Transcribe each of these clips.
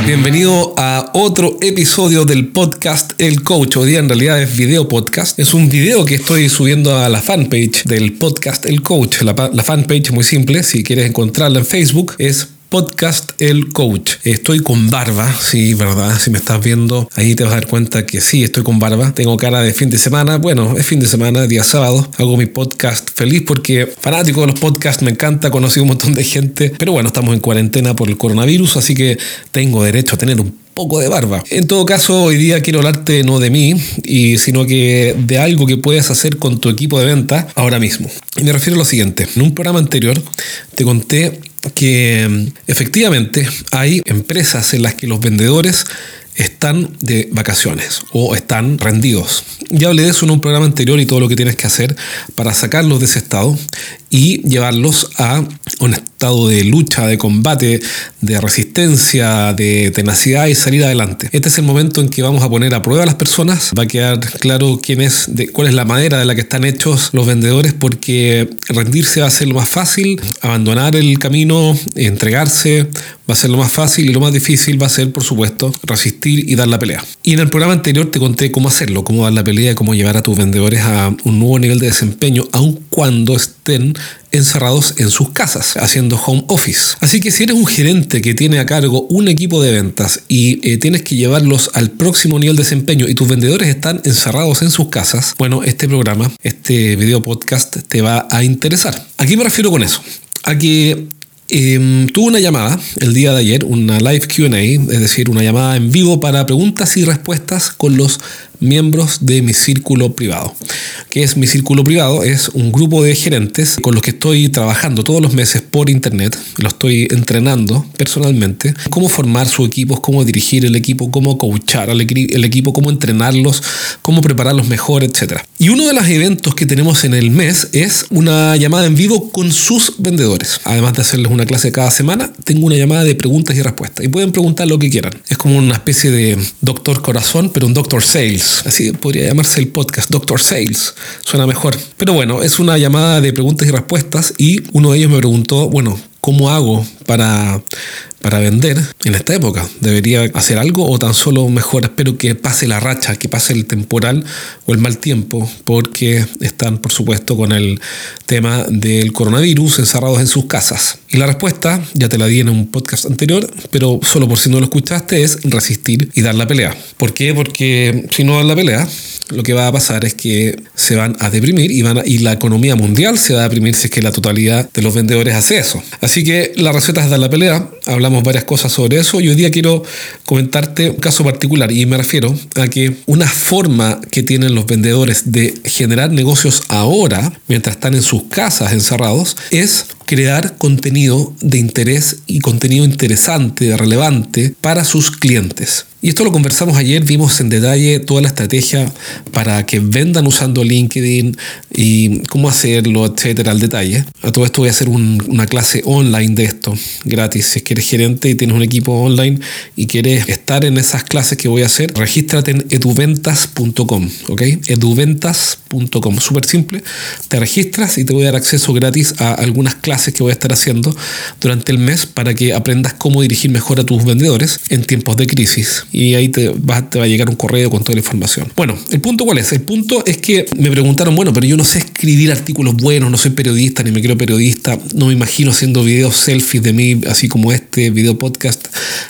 Bienvenido a otro episodio del podcast El Coach. Hoy día en realidad es video podcast. Es un video que estoy subiendo a la fanpage del podcast El Coach. La, la fanpage muy simple, si quieres encontrarla en Facebook, es podcast El Coach. Estoy con barba, sí, verdad. Si me estás viendo, ahí te vas a dar cuenta que sí, estoy con barba. Tengo cara de fin de semana. Bueno, es fin de semana, día sábado. Hago mi podcast feliz porque fanático de los podcasts, me encanta, conocí un montón de gente. Pero bueno, estamos en cuarentena por el coronavirus, así que tengo derecho a tener un poco de barba. En todo caso, hoy día quiero hablarte no de mí, y, sino que de algo que puedes hacer con tu equipo de venta ahora mismo. Y me refiero a lo siguiente. En un programa anterior te conté que mm, efectivamente hay empresas en las que los vendedores están de vacaciones o están rendidos. Ya hablé de eso en un programa anterior y todo lo que tienes que hacer para sacarlos de ese estado y llevarlos a un estado de lucha, de combate, de resistencia, de tenacidad y salir adelante. Este es el momento en que vamos a poner a prueba a las personas. Va a quedar claro quién es, de, cuál es la madera de la que están hechos los vendedores, porque rendirse va a ser lo más fácil, abandonar el camino, entregarse, va a ser lo más fácil y lo más difícil va a ser, por supuesto, resistir y dar la pelea. Y en el programa anterior te conté cómo hacerlo, cómo dar la pelea, cómo llevar a tus vendedores a un nuevo nivel de desempeño, aun cuando estén encerrados en sus casas, haciendo home office. Así que si eres un gerente que tiene a cargo un equipo de ventas y eh, tienes que llevarlos al próximo nivel de desempeño y tus vendedores están encerrados en sus casas, bueno, este programa, este video podcast te va a interesar. ¿A qué me refiero con eso? A que eh, tuve una llamada el día de ayer, una live QA, es decir, una llamada en vivo para preguntas y respuestas con los miembros de mi círculo privado. ¿Qué es mi círculo privado? Es un grupo de gerentes con los que estoy trabajando todos los meses por internet, lo estoy entrenando personalmente, cómo formar su equipo, cómo dirigir el equipo, cómo coachar al el equipo, cómo entrenarlos, cómo prepararlos mejor, etc. Y uno de los eventos que tenemos en el mes es una llamada en vivo con sus vendedores. Además de hacerles una clase cada semana, tengo una llamada de preguntas y respuestas. Y pueden preguntar lo que quieran. Es como una especie de doctor corazón, pero un doctor sales Así podría llamarse el podcast Doctor Sales. Suena mejor. Pero bueno, es una llamada de preguntas y respuestas y uno de ellos me preguntó, bueno, ¿cómo hago para para vender en esta época. ¿Debería hacer algo o tan solo mejor espero que pase la racha, que pase el temporal o el mal tiempo? Porque están, por supuesto, con el tema del coronavirus encerrados en sus casas. Y la respuesta, ya te la di en un podcast anterior, pero solo por si no lo escuchaste, es resistir y dar la pelea. ¿Por qué? Porque si no dan la pelea, lo que va a pasar es que se van a deprimir y, van y la economía mundial se va a deprimir si es que la totalidad de los vendedores hace eso. Así que la receta es dar la pelea. Hablamos varias cosas sobre eso y hoy día quiero comentarte un caso particular y me refiero a que una forma que tienen los vendedores de generar negocios ahora, mientras están en sus casas encerrados, es crear contenido de interés y contenido interesante, relevante para sus clientes. Y esto lo conversamos ayer, vimos en detalle toda la estrategia para que vendan usando LinkedIn y cómo hacerlo, etcétera, al detalle. A todo esto voy a hacer una clase online de esto, gratis. Si es que eres gerente y tienes un equipo online y quieres estar en esas clases que voy a hacer, regístrate en eduventas.com, ¿ok? Eduventas.com, súper simple. Te registras y te voy a dar acceso gratis a algunas clases que voy a estar haciendo durante el mes para que aprendas cómo dirigir mejor a tus vendedores en tiempos de crisis y ahí te va, te va a llegar un correo con toda la información. Bueno, el punto cuál es? El punto es que me preguntaron, bueno, pero yo no sé escribir artículos buenos, no soy periodista ni me quiero periodista, no me imagino haciendo videos selfies de mí, así como este video podcast,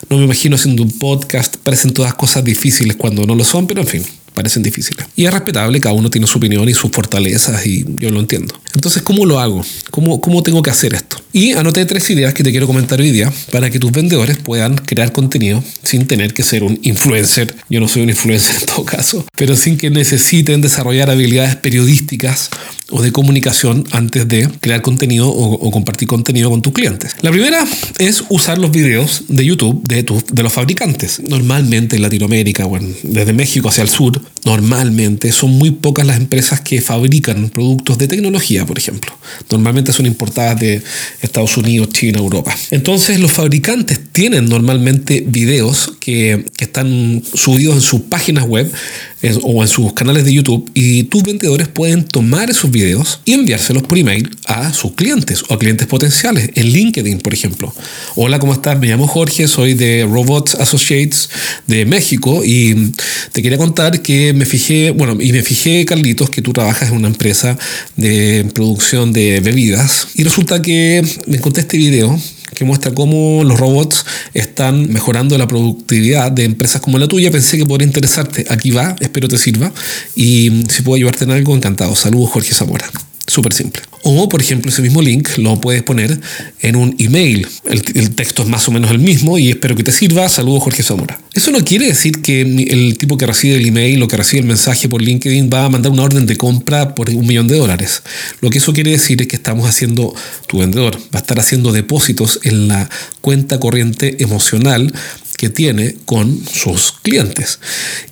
no me imagino haciendo un podcast, parecen todas cosas difíciles cuando no lo son, pero en fin, parecen difíciles. Y es respetable, cada uno tiene su opinión y sus fortalezas y yo lo entiendo. Entonces, ¿cómo lo hago? ¿Cómo, cómo tengo que hacer esto? Y anoté tres ideas que te quiero comentar hoy día para que tus vendedores puedan crear contenido sin tener que ser un influencer. Yo no soy un influencer en todo caso, pero sin que necesiten desarrollar habilidades periodísticas o de comunicación antes de crear contenido o, compartir contenido con tus clientes. La primera es usar los videos de YouTube de, de los fabricantes. Normalmente en Latinoamérica, bueno, desde México hacia el sur, normalmente son muy pocas las empresas que fabrican productos de tecnología, por ejemplo. Normalmente son importadas de Estados Unidos, China, Europa. Entonces los fabricantes tienen normalmente videos que, están subidos en sus páginas web o en sus canales de YouTube y tus vendedores pueden tomar esos videos y enviárselos por email a sus clientes o a clientes potenciales en LinkedIn, por ejemplo. Hola, ¿cómo estás? Me llamo Jorge, soy de Robots Associates de México y te quería contar que me fijé, bueno, y me fijé, Carlitos, que tú trabajas en una empresa de producción de bebidas y resulta que me encontré este video que muestra cómo los robots están mejorando la productividad de empresas como la tuya. Pensé que podría interesarte. Aquí va, espero te sirva. Y si puedo ayudarte en algo, encantado. Saludos, Jorge Zamora. Súper simple. O, por ejemplo, ese mismo link lo puedes poner en un email. El, texto es más o menos el mismo y espero que te sirva. Saludos, Jorge Zamora. Eso no quiere decir que el tipo que recibe el email o que recibe el mensaje por LinkedIn va a mandar una orden de compra por un millón de dólares. Lo que eso quiere decir es que estamos haciendo, tu vendedor va a estar haciendo depósitos en la cuenta corriente emocional que tiene con sus clientes.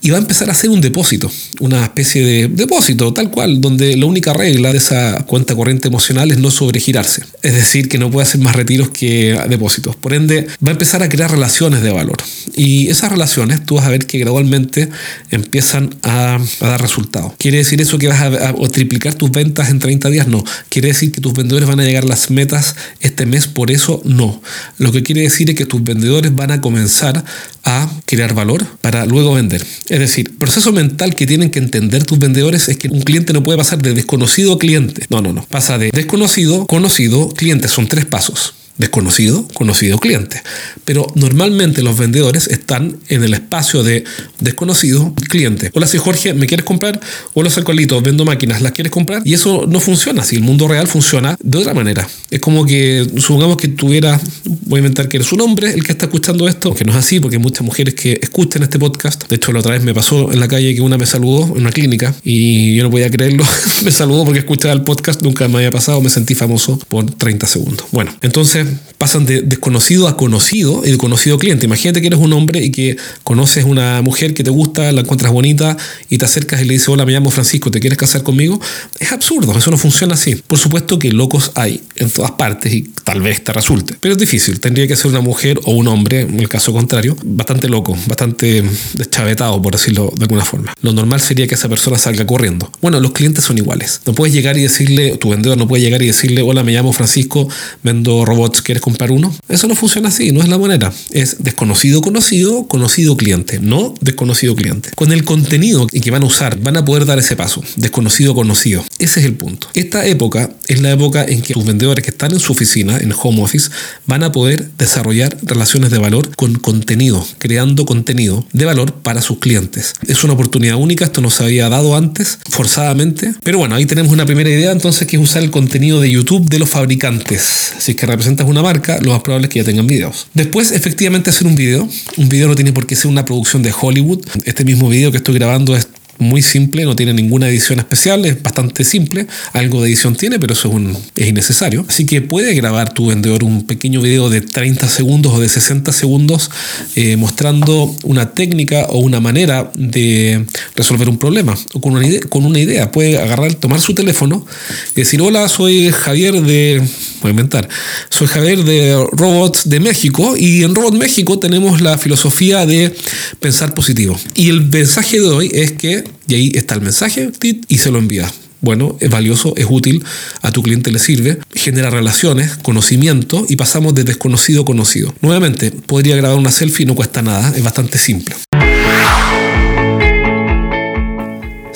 Y va a empezar a hacer un depósito, una especie de depósito, tal cual, donde la única regla de esa cuenta corriente emocional es no sobregirarse. Es decir, que no puede hacer más retiros que depósitos. Por ende, va a empezar a crear relaciones de valor. Y esas relaciones tú vas a ver que gradualmente empiezan a, dar resultados. ¿Quiere decir eso que vas a, triplicar tus ventas en 30 días? No. ¿Quiere decir que tus vendedores van a llegar a las metas este mes por eso? No. Lo que quiere decir es que tus vendedores van a comenzar a crear valor para luego vender. Es decir, proceso mental que tienen que entender tus vendedores es que un cliente no puede pasar de desconocido a cliente. No, no, no. Pasa de desconocido, conocido, cliente. Son tres pasos desconocido, conocido cliente. Pero normalmente los vendedores están en el espacio de desconocido cliente. Hola, soy Jorge, ¿me quieres comprar? Hola, soy Colito, vendo máquinas, ¿las quieres comprar? Y eso no funciona así. El mundo real funciona de otra manera. Es como que, supongamos que tuviera, voy a inventar que eres un hombre el que está escuchando esto, que no es así, porque hay muchas mujeres que escuchan este podcast. De hecho, la otra vez me pasó en la calle que una me saludó en una clínica y yo no podía creerlo. me saludó porque escuchaba el podcast, nunca me había pasado, me sentí famoso por 30 segundos. Bueno, entonces pasan de desconocido a conocido y conocido cliente. Imagínate que eres un hombre y que conoces una mujer que te gusta, la encuentras bonita y te acercas y le dices, hola, me llamo Francisco, ¿te quieres casar conmigo? Es absurdo, eso no funciona así. Por supuesto que locos hay en todas partes y tal vez te resulte, pero es difícil. Tendría que ser una mujer o un hombre, en el caso contrario, bastante loco, bastante deschavetado, por decirlo de alguna forma. Lo normal sería que esa persona salga corriendo. Bueno, los clientes son iguales. No puedes llegar y decirle, tu vendedor no puede llegar y decirle, hola, me llamo Francisco, vendo robots, ¿quieres comprar uno? Eso no funciona así, no es la manera. Es desconocido conocido, conocido cliente, no desconocido cliente. Con el contenido que van a usar, van a poder dar ese paso, desconocido conocido. Ese es el punto. Esta época es la época en que tus vendedores que están en su oficina, en home office, van a poder desarrollar relaciones de valor con contenido, creando contenido de valor para sus clientes. Es una oportunidad única, esto no se había dado antes, forzadamente, pero bueno, ahí tenemos una primera idea entonces que es usar el contenido de YouTube de los fabricantes. Si es que representas una marca, lo más probable es que ya tengan videos. Después, efectivamente, hacer un video. Un video no tiene por qué ser una producción de Hollywood. Este mismo video que estoy grabando es muy simple, no tiene ninguna edición especial, es bastante simple. Algo de edición tiene, pero eso es, un, es innecesario. Así que puede grabar tu vendedor un pequeño video de 30 segundos o de 60 segundos eh, mostrando una técnica o una manera de resolver un problema o con una, idea, con una idea. Puede agarrar, tomar su teléfono y decir, hola, soy Javier de voy inventar. Soy Javier de Robots de México y en Robot México tenemos la filosofía de pensar positivo. Y el mensaje de hoy es que, y ahí está el mensaje, y se lo envía. Bueno, es valioso, es útil, a tu cliente le sirve, genera relaciones, conocimiento y pasamos de desconocido a conocido. Nuevamente, podría grabar una selfie, no cuesta nada, es bastante simple.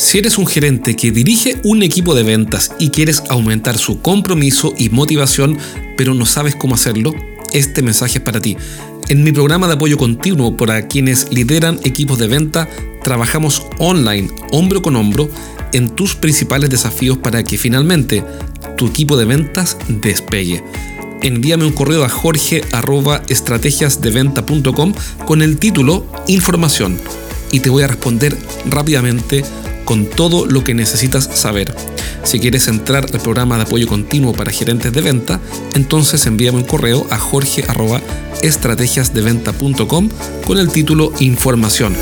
Si eres un gerente que dirige un equipo de ventas y quieres aumentar su compromiso y motivación, pero no sabes cómo hacerlo, este mensaje es para ti. En mi programa de apoyo continuo para quienes lideran equipos de venta, trabajamos online, hombro con hombro, en tus principales desafíos para que finalmente tu equipo de ventas despegue. Envíame un correo a jorge.estrategiasdeventa.com con el título Información y te voy a responder rápidamente con todo lo que necesitas saber. Si quieres entrar al programa de apoyo continuo para gerentes de venta, entonces envíame un correo a jorge.estrategiasdeventa.com con el título Información.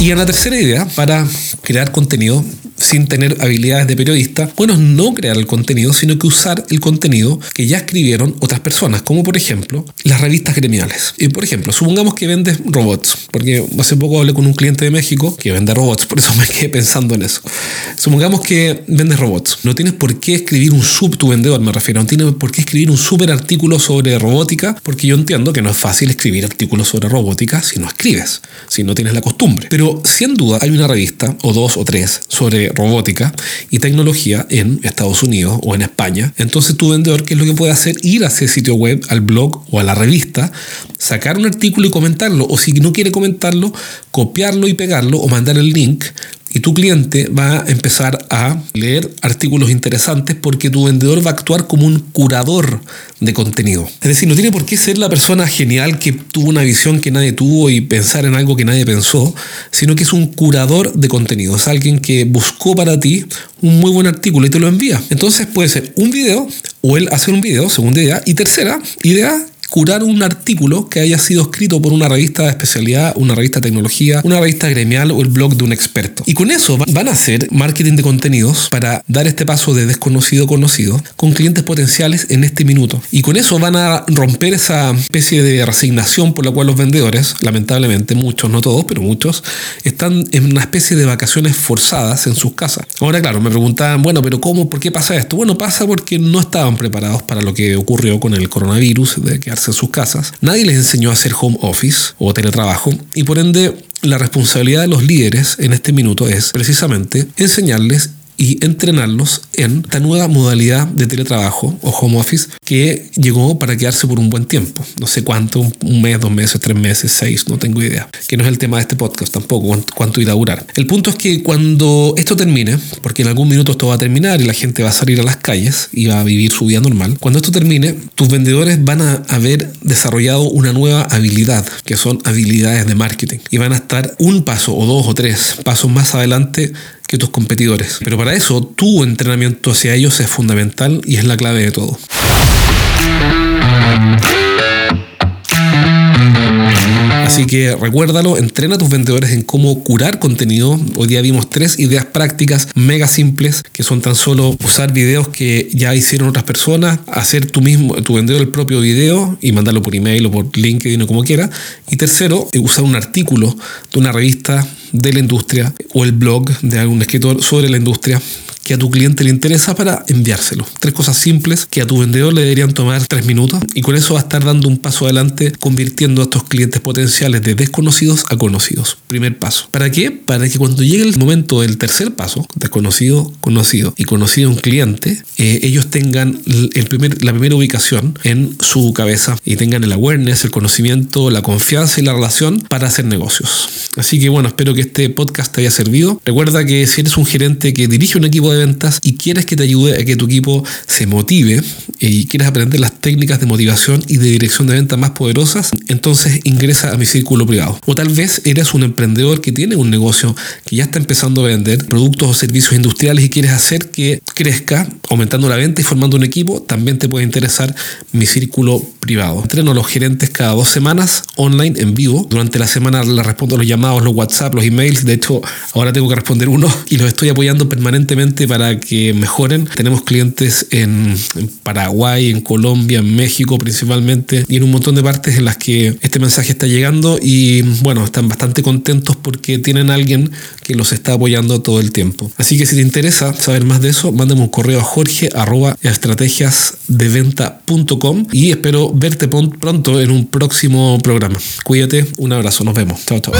Y en la tercera idea, para crear contenido, sin tener habilidades de periodista, bueno, no crear el contenido, sino que usar el contenido que ya escribieron otras personas, como por ejemplo las revistas gremiales. Y por ejemplo, supongamos que vendes robots, porque hace poco hablé con un cliente de México que vende robots, por eso me quedé pensando en eso. Supongamos que vendes robots. No tienes por qué escribir un sub, tu vendedor me refiero, no tienes por qué escribir un super artículo sobre robótica, porque yo entiendo que no es fácil escribir artículos sobre robótica si no escribes, si no tienes la costumbre. Pero sin duda hay una revista, o dos o tres, sobre robótica y tecnología en Estados Unidos o en España. Entonces tu vendedor, ¿qué es lo que puede hacer? Ir a ese sitio web, al blog o a la revista, sacar un artículo y comentarlo. O si no quiere comentarlo, copiarlo y pegarlo o mandar el link y tu cliente va a empezar a leer artículos interesantes porque tu vendedor va a actuar como un curador de contenido. Es decir, no tiene por qué ser la persona genial que tuvo una visión que nadie tuvo y pensar en algo que nadie pensó, sino que es un curador de contenido. Es alguien que buscó para ti un muy buen artículo y te lo envía. Entonces puede ser un video o él hacer un video, segunda idea. Y tercera idea, curar un artículo que haya sido escrito por una revista de especialidad, una revista de tecnología, una revista gremial o el blog de un experto. Y con eso van a hacer marketing de contenidos para dar este paso de desconocido a conocido con clientes potenciales en este minuto. Y con eso van a romper esa especie de resignación por la cual los vendedores, lamentablemente muchos, no todos, pero muchos, están en una especie de vacaciones forzadas en sus casas. Ahora, claro, me preguntaban, bueno, pero ¿cómo? ¿Por qué pasa esto? Bueno, pasa porque no estaban preparados para lo que ocurrió con el coronavirus, de que en sus casas. Nadie les enseñó a hacer home office o teletrabajo y por ende la responsabilidad de los líderes en este minuto es precisamente enseñarles y entrenarlos en esta nueva modalidad de teletrabajo o home office que llegó para quedarse por un buen tiempo. No sé cuánto, un mes, dos meses, tres meses, seis, no tengo idea. Que no es el tema de este podcast tampoco, cuánto irá a durar. El punto es que cuando esto termine, porque en algún minuto esto va a terminar y la gente va a salir a las calles y va a vivir su vida normal, cuando esto termine, tus vendedores van a haber desarrollado una nueva habilidad, que son habilidades de marketing, y van a estar un paso o dos o tres pasos más adelante que tus competidores. Pero para eso tu entrenamiento hacia ellos es fundamental y es la clave de todo. Así que recuérdalo, entrena a tus vendedores en cómo curar contenido. Hoy día vimos tres ideas prácticas mega simples que son tan solo usar videos que ya hicieron otras personas, hacer tú mismo, tu vendedor el propio video y mandarlo por email o por LinkedIn o como quiera. Y tercero, eh, usar un artículo de una revista de la industria o el blog de algún escritor sobre la industria que a tu cliente le interesa para enviárselo. Tres cosas simples que a tu vendedor le deberían tomar tres minutos y con eso va a estar dando un paso adelante convirtiendo a estos clientes potenciales de desconocidos a conocidos. Primer paso. ¿Para qué? Para que cuando llegue el momento del tercer paso, desconocido, conocido y conocido un cliente, eh, ellos tengan el primer, la primera ubicación en su cabeza y tengan el awareness, el conocimiento, la confianza y la relación para hacer negocios. Así que bueno, espero que este podcast te haya servido. Recuerda que si eres un gerente que dirige un equipo de ventas y quieres que te ayude a que tu equipo se motive y quieres aprender las técnicas de motivación y de dirección de ventas más poderosas, entonces ingresa a mi círculo privado. O tal vez eres un emprendedor que tiene un negocio que ya está empezando a vender productos o servicios industriales y quieres hacer que crezca, aumentando la venta y formando un equipo, también te puede interesar mi círculo privado. Entreno a los gerentes cada dos semanas online en vivo. Durante la semana les respondo los llamados, los WhatsApp, los emails. De hecho, ahora tengo que responder uno y los estoy apoyando permanentemente para que mejoren. Tenemos clientes en, Paraguay, en Colombia, en México principalmente y en un montón de partes en las que este mensaje está llegando y bueno, están bastante contentos porque tienen a alguien que los está apoyando todo el tiempo. Así que si te interesa saber más de eso, mándame un correo a jorge arroba estrategiasdeventa.com y espero verte pronto en un próximo programa. Cuídate, un abrazo, nos vemos. Chao, chao.